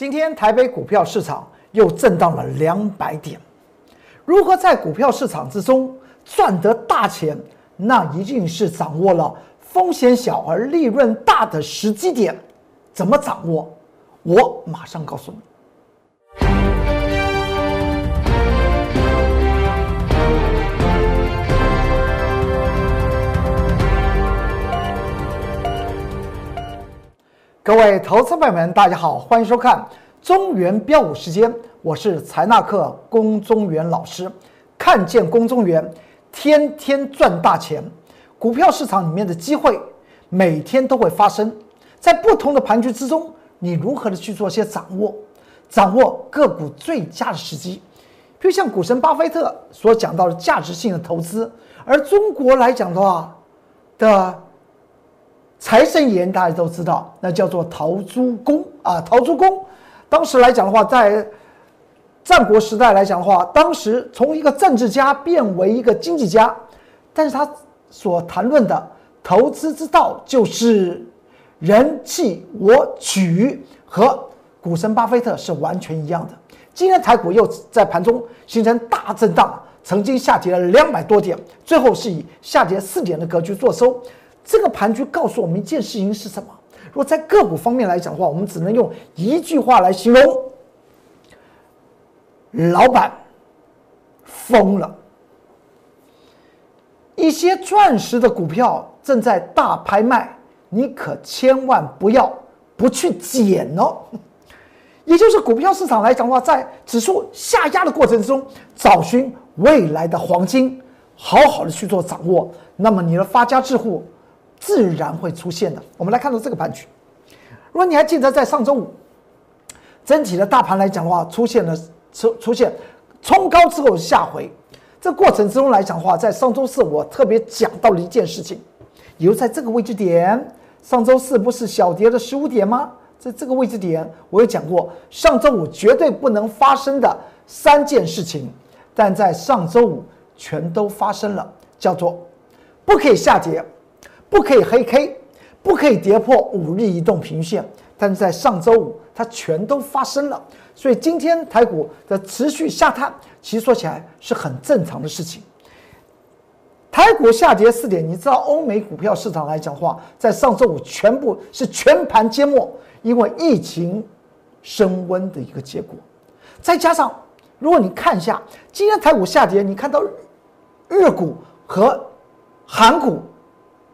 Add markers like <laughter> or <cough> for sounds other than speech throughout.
今天台北股票市场又震荡了两百点，如何在股票市场之中赚得大钱？那一定是掌握了风险小而利润大的时机点。怎么掌握？我马上告诉你。各位投资朋友们，大家好，欢迎收看中原标股时间，我是财纳克龚中原老师。看见龚中原，天天赚大钱。股票市场里面的机会，每天都会发生在不同的盘局之中，你如何的去做些掌握，掌握个股最佳的时机。就像股神巴菲特所讲到的价值性的投资，而中国来讲的话的。财神爷大家都知道，那叫做陶朱公啊。陶朱公，当时来讲的话，在战国时代来讲的话，当时从一个政治家变为一个经济家，但是他所谈论的投资之道就是人气我取，和股神巴菲特是完全一样的。今天台股又在盘中形成大震荡，曾经下跌了两百多点，最后是以下跌四点的格局做收。这个盘局告诉我们一件事情是什么？如果在个股方面来讲的话，我们只能用一句话来形容：老板疯了。一些钻石的股票正在大拍卖，你可千万不要不去捡哦。也就是股票市场来讲的话，在指数下压的过程中，找寻未来的黄金，好好的去做掌握，那么你的发家致富。自然会出现的。我们来看到这个盘局，如果你还记得在上周五，整体的大盘来讲的话，出现了出出现冲高之后下回，这过程之中来讲的话，在上周四我特别讲到了一件事情，有在这个位置点，上周四不是小跌了十五点吗？在这个位置点，我有讲过，上周五绝对不能发生的三件事情，但在上周五全都发生了，叫做不可以下跌。不可以黑 K，不可以跌破五日移动平均线，但是在上周五它全都发生了，所以今天台股的持续下探，其实说起来是很正常的事情。台股下跌四点，你知道欧美股票市场来讲话，在上周五全部是全盘皆末，因为疫情升温的一个结果。再加上如果你看一下今天台股下跌，你看到日股和韩股。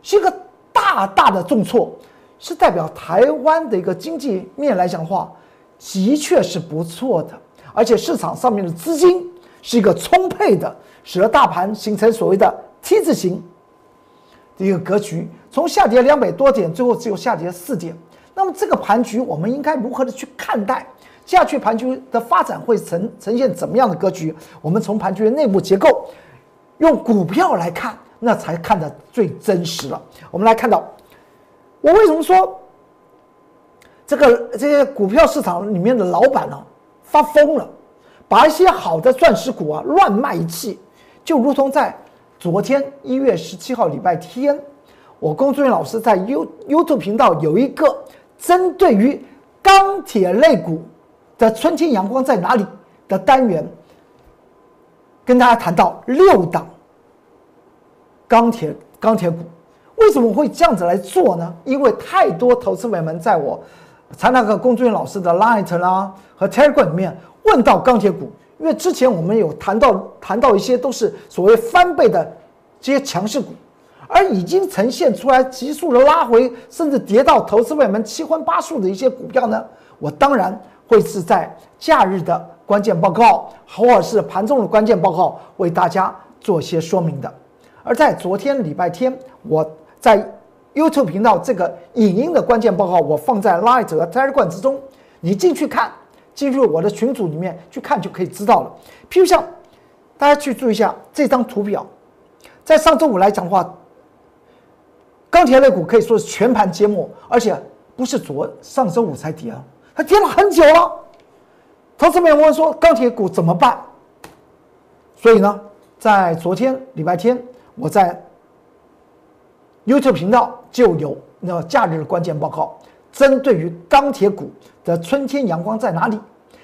是一个大大的重挫，是代表台湾的一个经济面来讲的话，的确是不错的，而且市场上面的资金是一个充沛的，使得大盘形成所谓的 T 字形的一个格局，从下跌两百多点，最后只有下跌四点。那么这个盘局我们应该如何的去看待？下去盘局的发展会呈呈现怎么样的格局？我们从盘局的内部结构，用股票来看。那才看得最真实了。我们来看到，我为什么说这个这些股票市场里面的老板呢发疯了，把一些好的钻石股啊乱卖一气，就如同在昨天一月十七号礼拜天，我龚志远老师在 You YouTube 频道有一个针对于钢铁类股的春天阳光在哪里的单元，跟大家谈到六档。钢铁钢铁股为什么会这样子来做呢？因为太多投资委们在我财那个龚俊老师的 Light 啦和 Telegram 里面问到钢铁股，因为之前我们有谈到谈到一些都是所谓翻倍的这些强势股，而已经呈现出来急速的拉回，甚至跌到投资委们七荤八素的一些股票呢，我当然会是在假日的关键报告或者是盘中的关键报告为大家做些说明的。而在昨天礼拜天，我在 YouTube 频道这个影音的关键报告，我放在 Light 和 Telegram 之中，你进去看，进入我的群组里面去看就可以知道了。譬如像大家去注意一下这张图表，在上周五来讲的话，钢铁类股可以说是全盘缄默，而且不是昨上周五才跌啊，它跌了很久了。投资们问说钢铁股怎么办？所以呢，在昨天礼拜天。我在 YouTube 频道就有那假日关键报告，针对于钢铁股的春天阳光在哪里？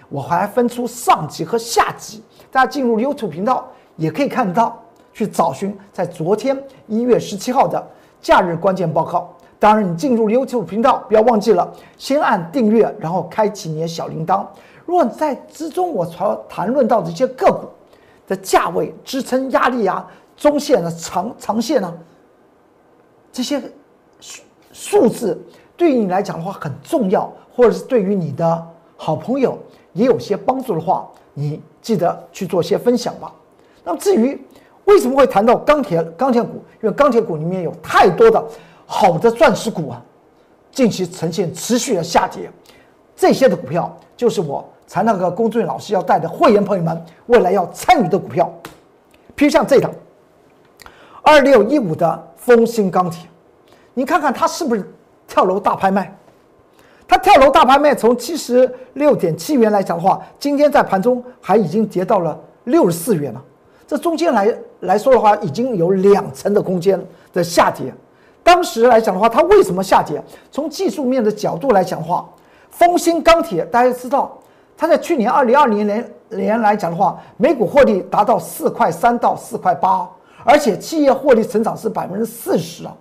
我还分出上集和下集，大家进入 YouTube 频道也可以看到，去找寻在昨天一月十七号的假日关键报告。当然，你进入 YouTube 频道不要忘记了先按订阅，然后开启你的小铃铛。如果在之中我所谈论到的一些个股的价位、支撑、压力啊、中线的长长线呢，这些数数字对于你来讲的话很重要，或者是对于你的好朋友。也有些帮助的话，你记得去做些分享吧。那么至于为什么会谈到钢铁钢铁股，因为钢铁股里面有太多的好的钻石股啊，近期呈现持续的下跌，这些的股票就是我才那个龚俊老师要带的会员朋友们未来要参与的股票，譬如像这档二六一五的丰兴钢铁，你看看它是不是跳楼大拍卖？它跳楼大拍卖，从七十六点七元来讲的话，今天在盘中还已经跌到了六十四元了。这中间来来说的话，已经有两成的空间的下跌。当时来讲的话，它为什么下跌？从技术面的角度来讲的话，丰兴钢铁大家知道，它在去年二零二零年年来讲的话，每股获利达到四块三到四块八，而且企业获利成长是百分之四十啊。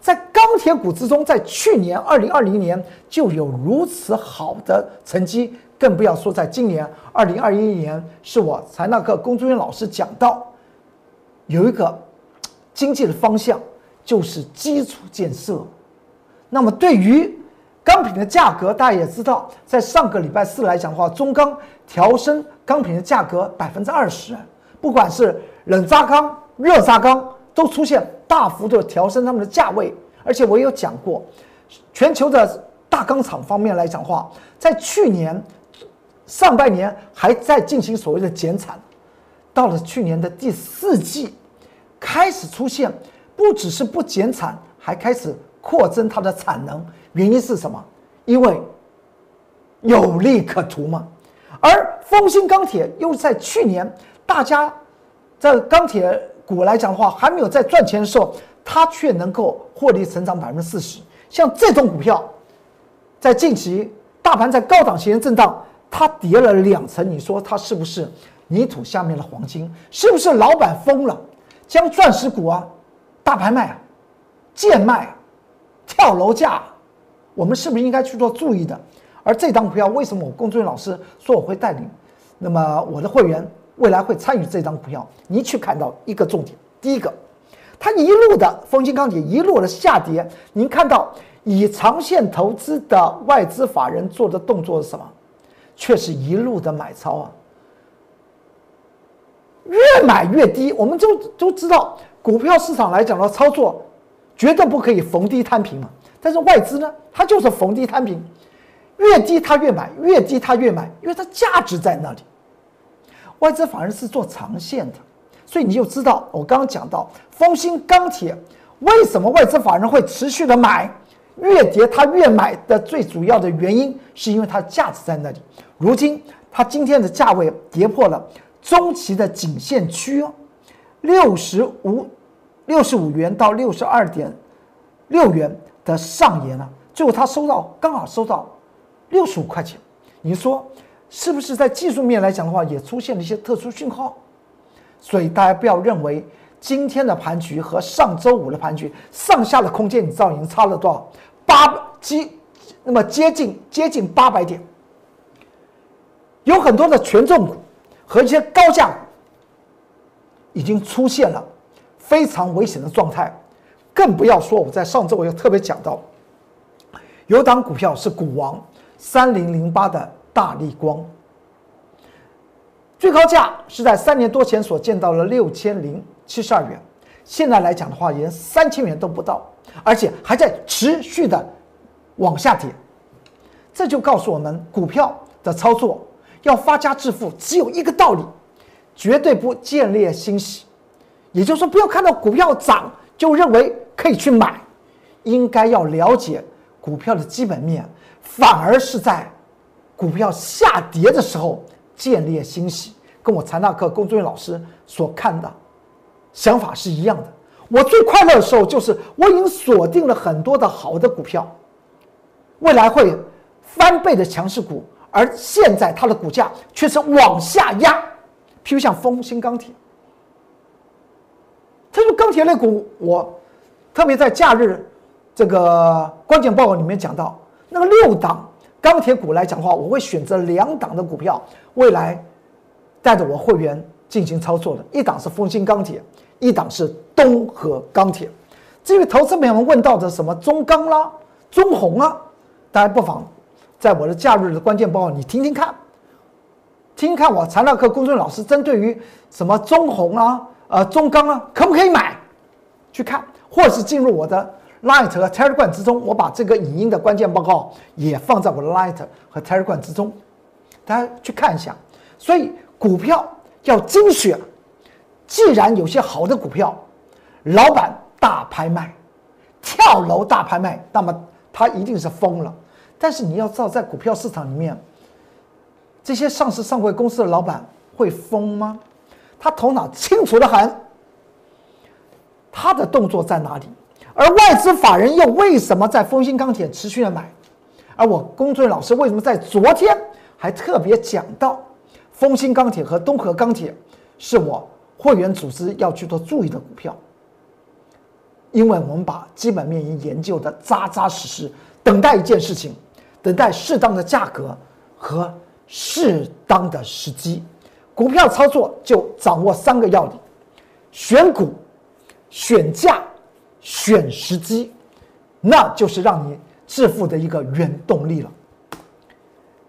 在钢铁股之中，在去年二零二零年就有如此好的成绩，更不要说在今年二零二一年，是我才那个龚忠元老师讲到，有一个经济的方向就是基础建设。那么对于钢品的价格，大家也知道，在上个礼拜四来讲的话，中钢调升钢品的价格百分之二十，不管是冷轧钢、热轧钢。都出现大幅度调升他们的价位，而且我也有讲过，全球的大钢厂方面来讲话，在去年上半年还在进行所谓的减产，到了去年的第四季，开始出现不只是不减产，还开始扩增它的产能。原因是什么？因为有利可图嘛。而丰兴钢铁又在去年，大家在钢铁。股来讲的话，还没有在赚钱的时候，它却能够获利成长百分之四十。像这种股票，在近期大盘在高档型震荡，它跌了两成，你说它是不是泥土下面的黄金？是不是老板疯了，将钻石股啊大拍卖啊、贱卖、跳楼价？我们是不是应该去做注意的？而这档股票为什么我龚俊老师说我会带领？那么我的会员。未来会参与这张股票，你去看到一个重点。第一个，它一路的丰兴钢铁一路的下跌，您看到以长线投资的外资法人做的动作是什么？却是一路的买超啊，越买越低。我们就都知道，股票市场来讲的操作，绝对不可以逢低摊平嘛。但是外资呢，它就是逢低摊平，越低它越买，越低它越买，因为它价值在那里。外资反而是做长线的，所以你就知道我刚刚讲到丰兴钢铁为什么外资法人会持续的买，越跌它越买的最主要的原因，是因为它价值在那里。如今它今天的价位跌破了中期的颈线区哦，六十五六十五元到六十二点六元的上沿啊，最后它收到刚好收到六十五块钱，你说？是不是在技术面来讲的话，也出现了一些特殊讯号？所以大家不要认为今天的盘局和上周五的盘局上下的空间，你知道已经差了多少？八接那么接近接近八百点，有很多的权重股和一些高价股已经出现了非常危险的状态，更不要说我在上周我又特别讲到，有档股票是股王三零零八的。大力光最高价是在三年多前所见到了六千零七十二元，现在来讲的话，连三千元都不到，而且还在持续的往下跌。这就告诉我们，股票的操作要发家致富，只有一个道理，绝对不建立欣喜。也就是说，不要看到股票涨就认为可以去买，应该要了解股票的基本面，反而是在。股票下跌的时候，建立欣喜，跟我财纳克龚忠元老师所看的想法是一样的。我最快乐的时候，就是我已经锁定了很多的好的股票，未来会翻倍的强势股，而现在它的股价却是往下压。譬如像丰兴钢铁，它说钢铁类股，我特别在假日这个关键报告里面讲到，那个六档钢铁股来讲的话，我会选择两档的股票，未来带着我会员进行操作的，一档是丰兴钢铁，一档是东河钢铁。至于投资朋友们问到的什么中钢啦、中红啊，大家不妨在我的假日的关键报告你听听看。听看我材料课公众老师针对于什么中红啊、呃中钢啊，可不可以买？去看，或者是进入我的 Light 和 Telegram 之中，我把这个影音的关键报告也放在我的 Light 和 Telegram 之中，大家去看一下。所以股票要精选，既然有些好的股票，老板大拍卖、跳楼大拍卖，那么他一定是疯了。但是你要知道，在股票市场里面。这些上市上柜公司的老板会疯吗？他头脑清楚的很，他的动作在哪里？而外资法人又为什么在丰兴钢铁持续的买？而我龚俊老师为什么在昨天还特别讲到丰兴钢铁和东河钢铁是我会员组织要去做注意的股票？因为我们把基本面研究的扎扎实实，等待一件事情，等待适当的价格和。适当的时机，股票操作就掌握三个要领：选股、选价、选时机，那就是让你致富的一个原动力了。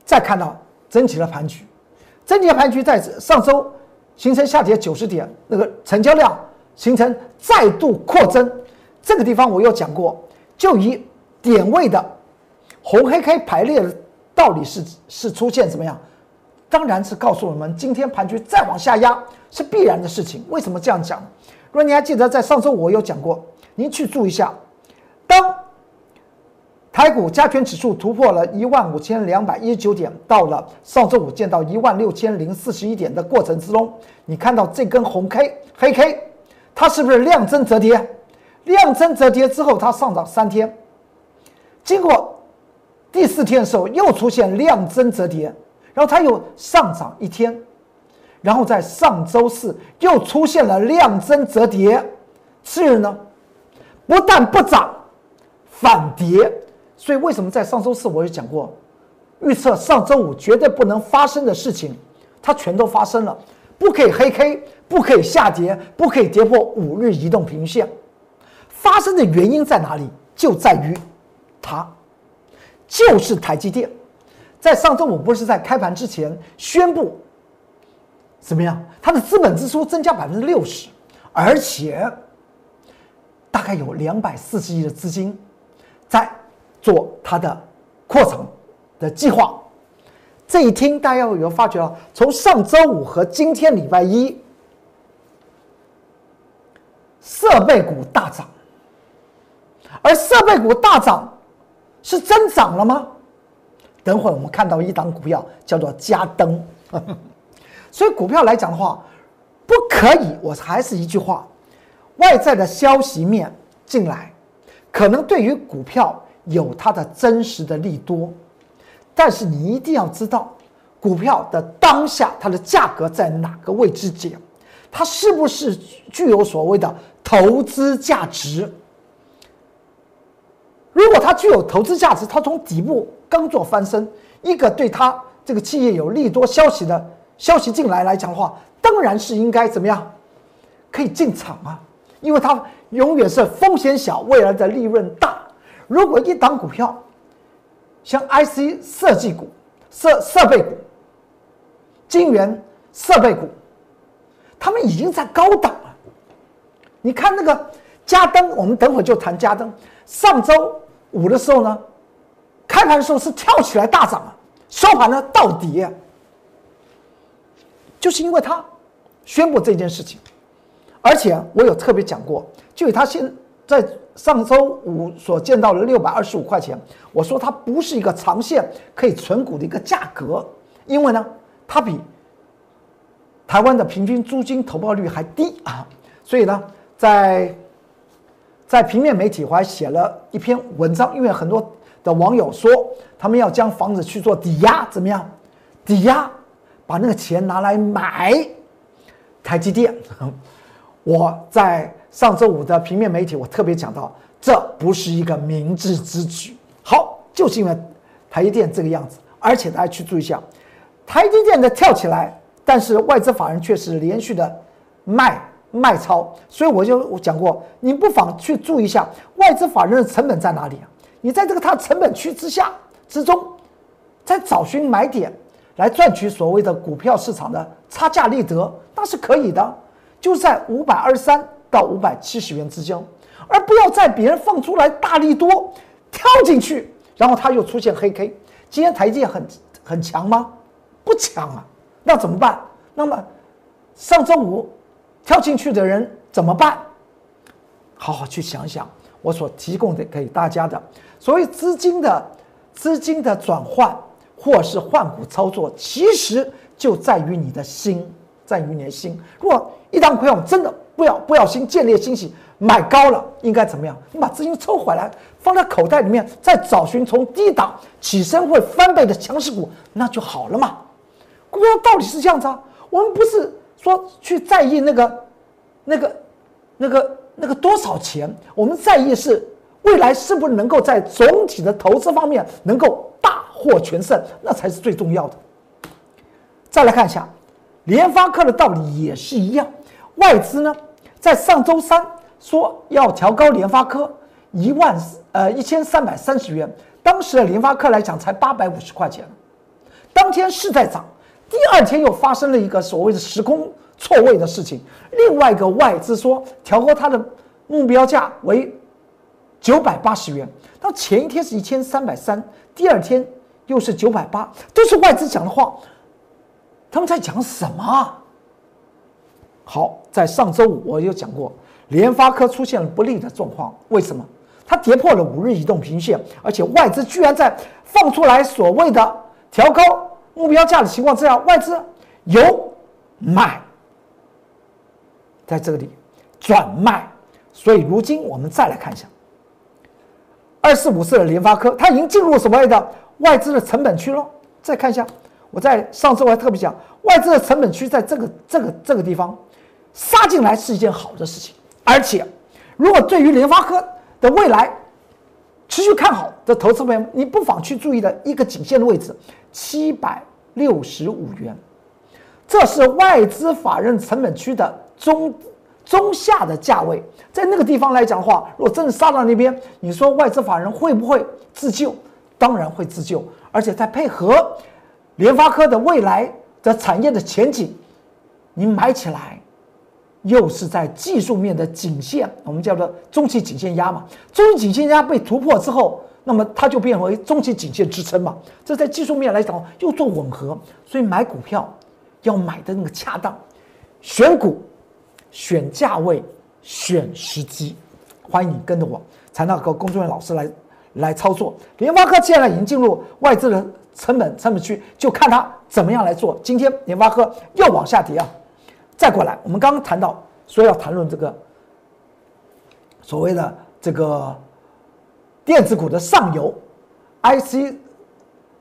再看到整体的盘局，整体的盘局在上周形成下跌九十点，那个成交量形成再度扩增。这个地方我有讲过，就以点位的红黑 K 排列的。到底是是出现怎么样？当然是告诉我们，今天盘局再往下压是必然的事情。为什么这样讲？如果你还记得，在上周我有讲过，您去注意一下，当台股加权指数突破了一万五千两百一十九点，到了上周五见到一万六千零四十一点的过程之中，你看到这根红 K 黑 K，它是不是量增折叠？量增折叠之后，它上涨三天，经过。第四天的时候又出现量增折叠，然后它又上涨一天，然后在上周四又出现了量增折叠，次日呢，不但不涨，反跌。所以为什么在上周四我也讲过，预测上周五绝对不能发生的事情，它全都发生了，不可以黑 K，不可以下跌，不可以跌破五日移动平均线。发生的原因在哪里？就在于它。就是台积电，在上周五不是在开盘之前宣布怎么样？它的资本支出增加百分之六十，而且大概有两百四十亿的资金在做它的扩厂的计划。这一听，大家有没有发觉啊？从上周五和今天礼拜一，设备股大涨，而设备股大涨。是增长了吗？等会儿我们看到一档股票叫做嘉登，<laughs> 所以股票来讲的话，不可以。我还是一句话，外在的消息面进来，可能对于股票有它的真实的利多，但是你一定要知道，股票的当下它的价格在哪个位置点，它是不是具有所谓的投资价值。如果它具有投资价值，它从底部刚做翻身，一个对它这个企业有利多消息的消息进来来讲的话，当然是应该怎么样，可以进场啊，因为它永远是风险小，未来的利润大。如果一档股票像 IC 设计股、设设备股、晶圆设备股，他们已经在高档了。你看那个嘉登，我们等会就谈嘉登，上周。五的时候呢，开盘的时候是跳起来大涨啊，收盘呢倒跌，就是因为他宣布这件事情，而且我有特别讲过，就以他现在上周五所见到的六百二十五块钱，我说它不是一个长线可以存股的一个价格，因为呢，它比台湾的平均租金投报率还低啊，所以呢，在。在平面媒体，我还写了一篇文章，因为很多的网友说，他们要将房子去做抵押，怎么样？抵押，把那个钱拿来买 <laughs> 台积电。我在上周五的平面媒体，我特别讲到，这不是一个明智之举。好，就是因为台积电这个样子，而且大家去注意一下，台积电的跳起来，但是外资法人却是连续的卖卖超，所以我就我讲过，你不妨去注意一下外资法人的成本在哪里啊？你在这个它成本区之下之中，在找寻买点来赚取所谓的股票市场的差价利得，那是可以的。就在五百二十三到五百七十元之间，而不要在别人放出来大力多跳进去，然后它又出现黑 K。今天台阶很很强吗？不强啊，那怎么办？那么上周五跳进去的人怎么办？好好去想想，我所提供的给大家的所谓资金的资金的转换或是换股操作，其实就在于你的心。在于你的心。如果一档股票真的不要不小心建立欣喜买高了，应该怎么样？你把资金抽回来，放在口袋里面，再找寻从低档起身会翻倍的强势股，那就好了嘛。股票道理是这样子啊。我们不是说去在意那个、那个、那个、那个多少钱，我们在意是未来是不是能够在总体的投资方面能够大获全胜，那才是最重要的。再来看一下。联发科的道理也是一样，外资呢在上周三说要调高联发科一万呃一千三百三十元，当时的联发科来讲才八百五十块钱，当天是在涨，第二天又发生了一个所谓的时空错位的事情，另外一个外资说调高它的目标价为九百八十元，到前一天是一千三百三，第二天又是九百八，都是外资讲的话。他们在讲什么？好，在上周五我有讲过，联发科出现了不利的状况。为什么？它跌破了五日移动平线，而且外资居然在放出来所谓的调高目标价的情况之下，外资有买，在这里转卖。所以如今我们再来看一下，二四五四的联发科，它已经进入所谓的外资的成本区了。再看一下。我在上次我还特别讲，外资的成本区在这个这个这个地方杀进来是一件好的事情，而且如果对于联发科的未来持续看好的投资朋友，你不妨去注意的一个颈线的位置，七百六十五元，这是外资法人成本区的中中下的价位，在那个地方来讲的话，如果真的杀到那边，你说外资法人会不会自救？当然会自救，而且再配合。联发科的未来的产业的前景，你买起来，又是在技术面的颈线，我们叫做中期颈线压嘛。中期颈线压被突破之后，那么它就变为中期颈线支撑嘛。这在技术面来讲又做吻合，所以买股票要买的那个恰当，选股、选价位、选时机。欢迎你跟着我，才那个工作人员老师来来操作。联发科现在已经进入外资的。成本成本区就看它怎么样来做。今天联发科又往下跌啊！再过来，我们刚刚谈到说要谈论这个所谓的这个电子股的上游 IC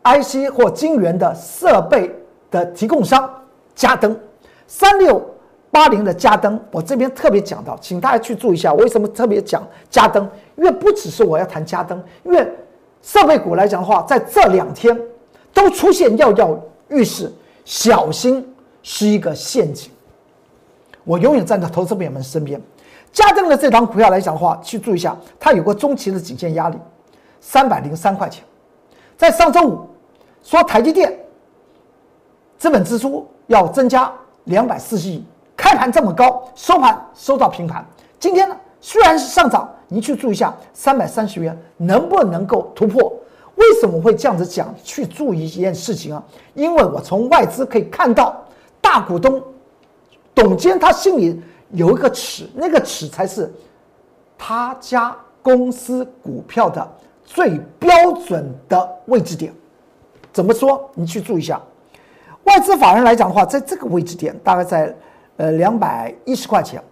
IC 或晶圆的设备的提供商嘉登三六八零的嘉登，我这边特别讲到，请大家去注意一下，为什么特别讲嘉登？因为不只是我要谈嘉登，因为设备股来讲的话，在这两天。都出现跃跃欲试，小心是一个陷阱。我永远站在投资朋友们身边。嘉登的这档股票来讲的话，去注意一下，它有个中期的颈线压力，三百零三块钱。在上周五说台积电资本支出要增加两百四十亿，开盘这么高，收盘收到平盘。今天呢，虽然是上涨，您去注意一下，三百三十元能不能够突破？为什么会这样子讲？去注意一件事情啊，因为我从外资可以看到，大股东董监他心里有一个尺，那个尺才是他家公司股票的最标准的位置点。怎么说？你去注意一下，外资法人来讲的话，在这个位置点，大概在呃两百一十块钱，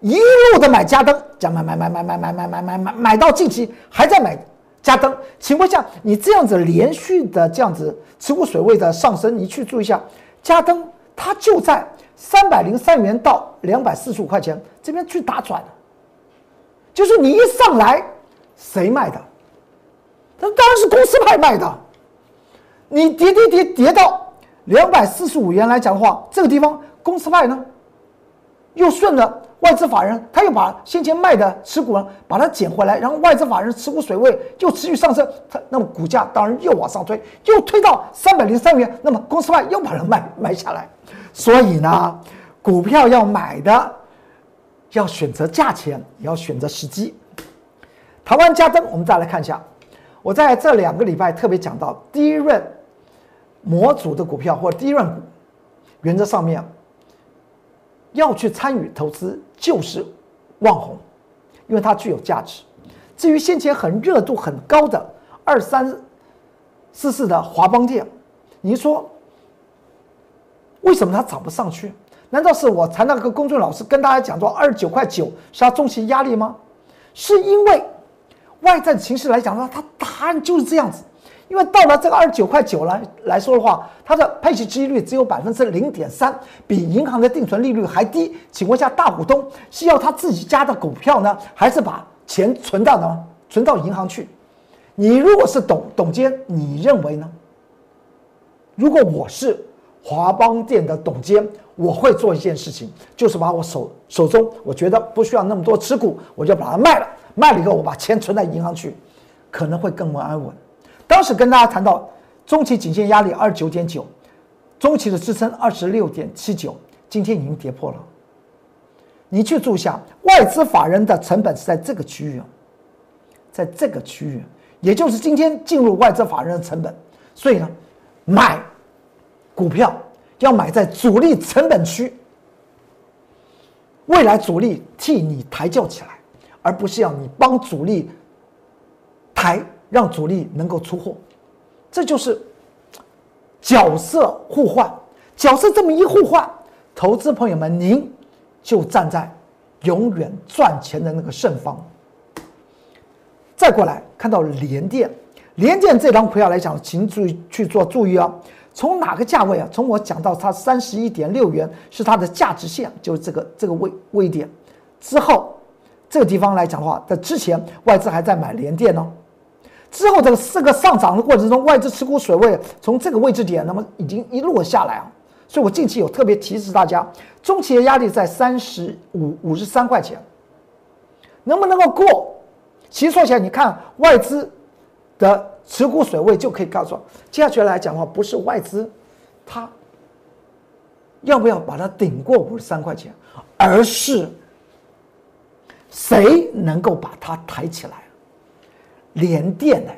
一路的买加登，讲买买买买买买买买买买，买到近期还在买。加登，情况下，你这样子连续的这样子持股水位的上升，你去注意一下，加登它就在三百零三元到两百四十五块钱这边去打转就是你一上来，谁卖的？那当然是公司派卖的。你跌跌跌跌到两百四十五元来讲的话，这个地方公司派呢，又顺着。外资法人他又把先前卖的持股呢，把它捡回来，然后外资法人持股水位又持续上升，它那么股价当然又往上推，又推到三百零三元，那么公司派又把它卖卖下来，所以呢，股票要买的要选择价钱，也要选择时机。台湾加登，我们再来看一下，我在这两个礼拜特别讲到第一润模组的股票或第一润股，原则上面。要去参与投资就是望红，因为它具有价值。至于先前很热度很高的二三四四的华邦电，你说为什么它涨不上去？难道是我才那个公众老师跟大家讲说二十九块九是它中期压力吗？是因为外在形势来讲的话，它答案就是这样子。因为到了这个二十九块九来来说的话，它的配息收益率只有百分之零点三，比银行的定存利率还低。请问一下，大股东是要他自己家的股票呢，还是把钱存到呢？存到银行去？你如果是董董监，你认为呢？如果我是华邦店的董监，我会做一件事情，就是把我手手中我觉得不需要那么多持股，我就把它卖了。卖了以后，我把钱存在银行去，可能会更为安稳。当时跟大家谈到中期颈线压力二十九点九，中期的支撑二十六点七九，今天已经跌破了。你去注下，外资法人的成本是在这个区域，在这个区域，也就是今天进入外资法人的成本。所以呢，买股票要买在主力成本区，未来主力替你抬轿起来，而不是要你帮主力抬。让主力能够出货，这就是角色互换。角色这么一互换，投资朋友们，您就站在永远赚钱的那个胜方。再过来看到联电，联电这张股票来讲，请注意去做注意啊。从哪个价位啊？从我讲到它三十一点六元是它的价值线，就是这个这个位位点之后，这个地方来讲的话，在之前外资还在买联电呢。之后这个四个上涨的过程中，外资持股水位从这个位置点，那么已经一路下来啊。所以我近期有特别提示大家，中期的压力在三十五五十三块钱，能不能够过？其实说起来，你看外资的持股水位就可以告诉我，接下去来讲的话，不是外资它要不要把它顶过五十三块钱，而是谁能够把它抬起来。联电呢，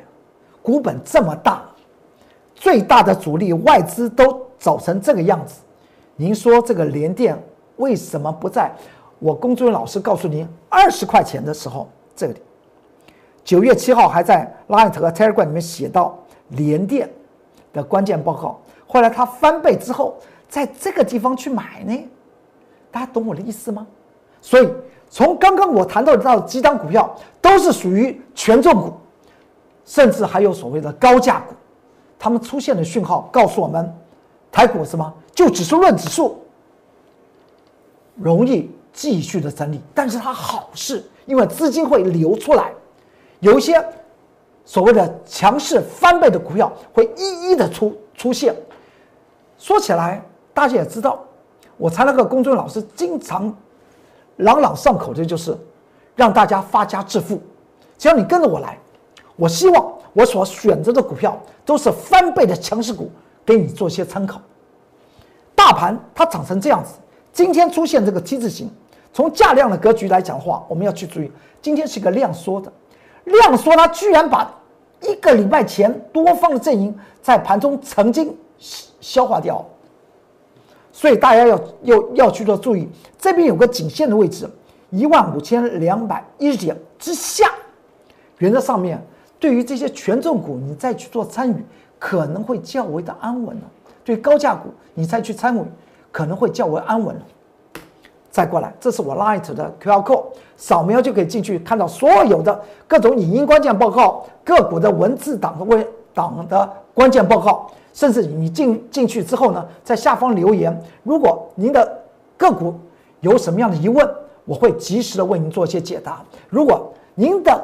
股本这么大，最大的主力外资都走成这个样子，您说这个联电为什么不在我龚志文老师告诉您二十块钱的时候，这里九月七号还在拉 t 和 Telegram 里面写到联电的关键报告，后来它翻倍之后，在这个地方去买呢？大家懂我的意思吗？所以从刚刚我谈到的几档股票，都是属于权重股。甚至还有所谓的高价股，他们出现的讯号告诉我们，台股什么？就指数论指数容易继续的整理，但是它好事，因为资金会流出来，有一些所谓的强势翻倍的股票会一一的出出现。说起来，大家也知道，我才那个公众老师经常朗朗上口的就是让大家发家致富，只要你跟着我来。我希望我所选择的股票都是翻倍的强势股，给你做些参考。大盘它长成这样子，今天出现这个 T 字形，从价量的格局来讲的话，我们要去注意，今天是个量缩的，量缩它居然把一个礼拜前多方的阵营在盘中曾经消化掉，所以大家要要要去做注意，这边有个颈线的位置，一万五千两百一十点之下，原则上面。对于这些权重股，你再去做参与，可能会较为的安稳了。对高价股，你再去参与，可能会较为安稳了。再过来，这是我 Light 的 QR code，扫描就可以进去看到所有的各种影音关键报告、个股的文字档的问档的关键报告，甚至你进进去之后呢，在下方留言，如果您的个股有什么样的疑问，我会及时的为您做一些解答。如果您的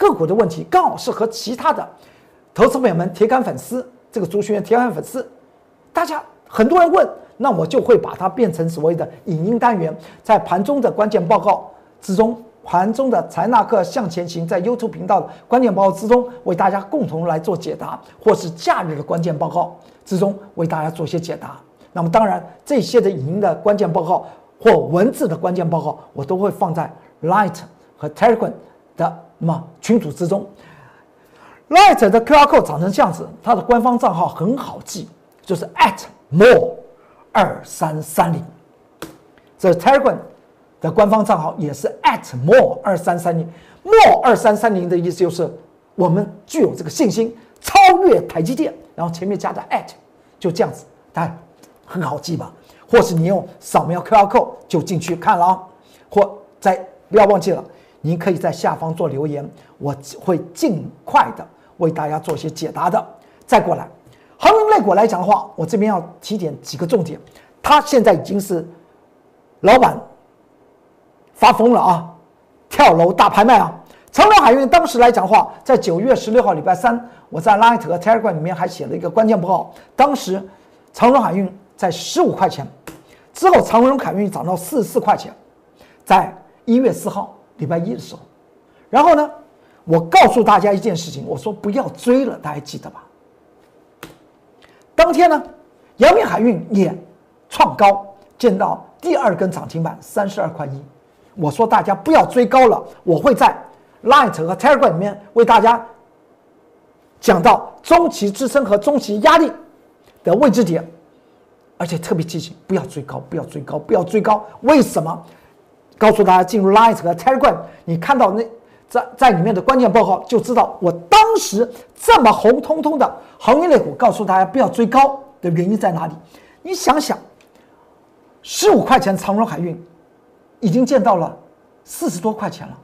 个股的问题刚好是和其他的投资朋友们铁杆粉丝这个族群的铁杆粉丝，大家很多人问。那我就会把它变成所谓的影音单元，在盘中的关键报告之中，盘中的财纳克向前行在 YouTube 频道的关键报告之中，为大家共同来做解答，或是假日的关键报告之中为大家做一些解答。那么当然，这些的影音的关键报告或文字的关键报告，我都会放在 Light 和 Telegram 的那么群组之中。Light 的 QR code 长成这样子，它的官方账号很好记，就是 at more。二三三零，这 Telegram 的官方账号也是 at more 二三三零，more 二三三零的意思就是我们具有这个信心超越台积电，然后前面加的 at，就这样子，大家很好记吧？或是你用扫描 QR code 就进去看了啊，或在不要忘记了，您可以在下方做留言，我会尽快的为大家做一些解答的。再过来。航运类股来讲的话，我这边要提点几个重点。它现在已经是老板发疯了啊，跳楼大拍卖啊！长荣海运当时来讲的话，在九月十六号礼拜三，我在 Light 和 Telegram 里面还写了一个关键报告。当时长荣海运在十五块钱，之后长荣海运涨到四十四块钱，在一月四号礼拜一的时候，然后呢，我告诉大家一件事情，我说不要追了，大家记得吧？当天呢，阳明海运也创高，见到第二根涨停板三十二块一。我说大家不要追高了，我会在 Light 和 Telegram 里面为大家讲到中期支撑和中期压力的位置点，而且特别提醒不要追高，不要追高，不要追高。为什么？告诉大家进入 Light 和 Telegram，你看到那。在在里面的关键报告就知道，我当时这么红彤彤的行业类股，告诉大家不要追高的原因在哪里？你想想，十五块钱长荣海运已经见到了四十多块钱了，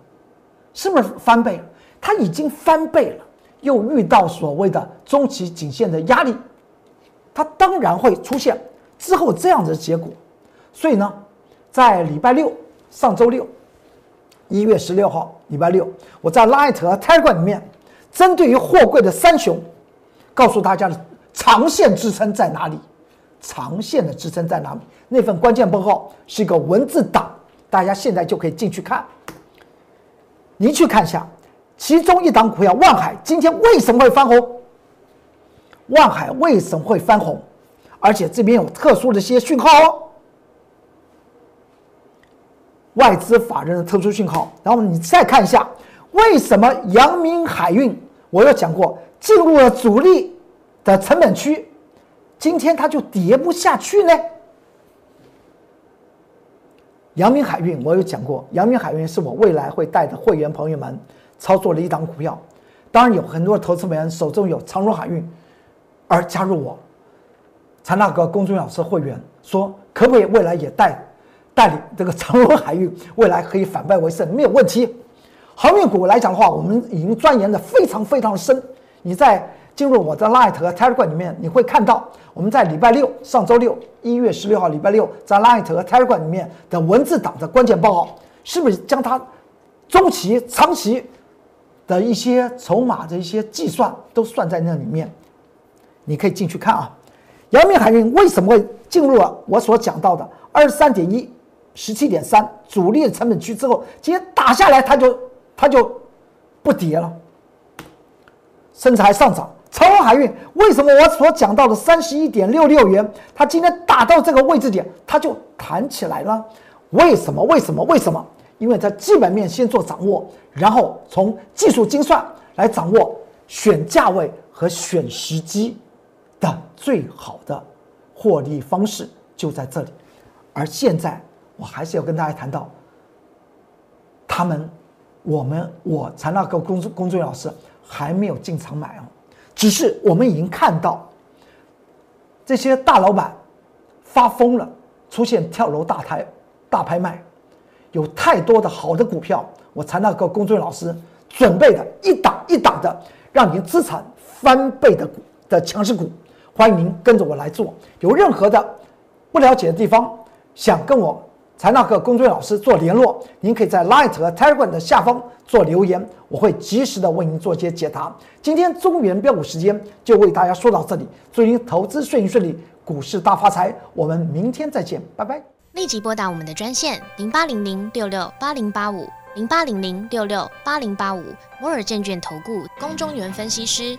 是不是翻倍了？它已经翻倍了，又遇到所谓的中期颈线的压力，它当然会出现之后这样的结果。所以呢，在礼拜六，上周六。一月十六号，礼拜六，我在 Light 和 Telegram 里面，针对于货柜的三雄，告诉大家的长线支撑在哪里？长线的支撑在哪里？那份关键报告是一个文字档，大家现在就可以进去看。您去看一下，其中一档股票万海今天为什么会翻红？万海为什么会翻红？而且这边有特殊的一些讯号哦。外资法人的特殊信号，然后你再看一下，为什么阳明海运？我有讲过，进入了主力的成本区，今天它就跌不下去呢？阳明海运，我有讲过，阳明海运是我未来会带着会员朋友们操作的一档股票。当然，有很多投资人手中有长荣海运，而加入我，才那个公众老师会员说，可不可以未来也带？带领这个长荣海运未来可以反败为胜，没有问题。航运股来讲的话，我们已经钻研的非常非常深。你在进入我的 Light 和 Telegram 里面，你会看到我们在礼拜六，上周六，一月十六号礼拜六，在 Light 和 Telegram 里面的文字档的关键报告，是不是将它中期、长期的一些筹码的一些计算都算在那里面？你可以进去看啊。阳明海运为什么会进入了我所讲到的二十三点一？十七点三，主力的成本区之后，今天打下来，它就它就不跌了，甚至还上涨。长荣海运为什么我所讲到的三十一点六六元，它今天打到这个位置点，它就弹起来了？为什么？为什么？为什么？因为在基本面先做掌握，然后从技术精算来掌握选价位和选时机的最好的获利方式就在这里，而现在。我还是要跟大家谈到，他们，我们我才那个工作工作老师还没有进场买哦，只是我们已经看到这些大老板发疯了，出现跳楼大拍大拍卖。有太多的好的股票，我才那个公孙老师准备的一档一档的让您资产翻倍的股的强势股，欢迎您跟着我来做。有任何的不了解的地方，想跟我财纳和公孙老师做联络，您可以在 Light 和 Telegram 的下方做留言，我会及时的为您做些解答。今天中原标股时间就为大家说到这里，祝您投资顺顺利，股市大发财。我们明天再见，拜拜。立即拨打我们的专线零八零零六六八零八五零八零零六六八零八五摩尔证券投顾龚中原分析师。